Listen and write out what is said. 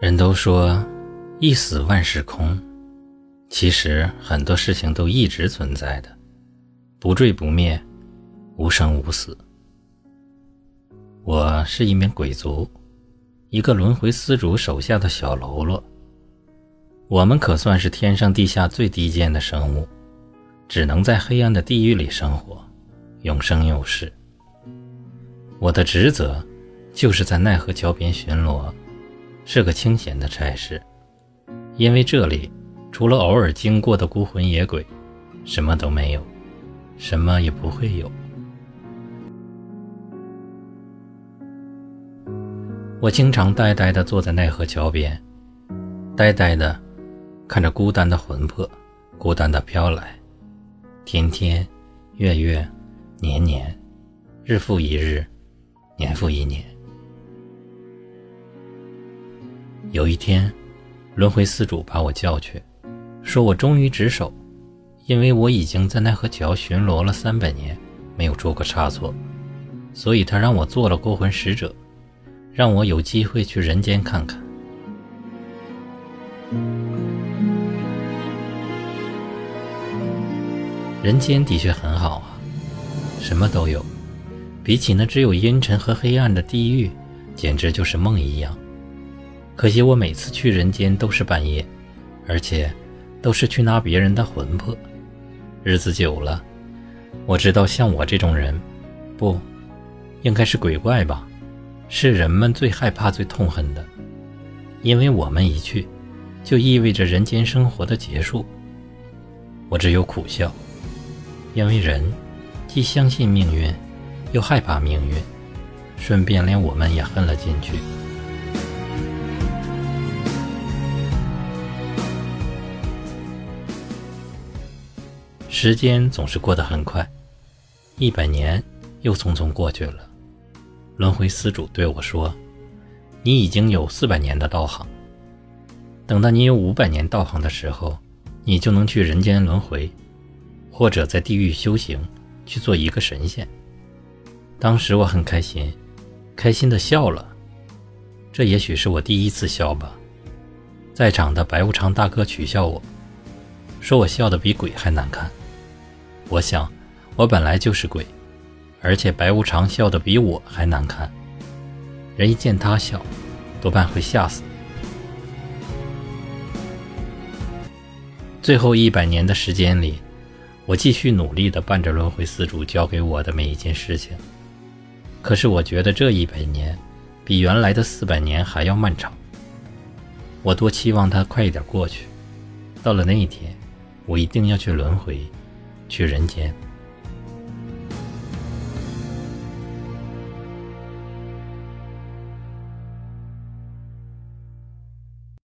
人都说一死万事空，其实很多事情都一直存在的，不坠不灭，无生无死。我是一名鬼族，一个轮回司主手下的小喽啰。我们可算是天上地下最低贱的生物，只能在黑暗的地狱里生活，永生永世。我的职责就是在奈何桥边巡逻。是个清闲的差事，因为这里除了偶尔经过的孤魂野鬼，什么都没有，什么也不会有。我经常呆呆地坐在奈何桥边，呆呆地看着孤单的魂魄，孤单地飘来，天天，月月，年年，日复一日，年复一年。有一天，轮回司主把我叫去，说我忠于职守，因为我已经在奈何桥巡逻了三百年，没有出过差错，所以他让我做了勾魂使者，让我有机会去人间看看。人间的确很好啊，什么都有，比起那只有阴沉和黑暗的地狱，简直就是梦一样。可惜我每次去人间都是半夜，而且都是去拿别人的魂魄。日子久了，我知道像我这种人，不，应该是鬼怪吧，是人们最害怕、最痛恨的，因为我们一去，就意味着人间生活的结束。我只有苦笑，因为人既相信命运，又害怕命运，顺便连我们也恨了进去。时间总是过得很快，一百年又匆匆过去了。轮回司主对我说：“你已经有四百年的道行，等到你有五百年道行的时候，你就能去人间轮回，或者在地狱修行，去做一个神仙。”当时我很开心，开心的笑了。这也许是我第一次笑吧。在场的白无常大哥取笑我，说我笑得比鬼还难看。我想，我本来就是鬼，而且白无常笑得比我还难看。人一见他笑，多半会吓死。最后一百年的时间里，我继续努力地办着轮回四主交给我的每一件事情。可是我觉得这一百年，比原来的四百年还要漫长。我多期望它快一点过去。到了那一天，我一定要去轮回。去人间。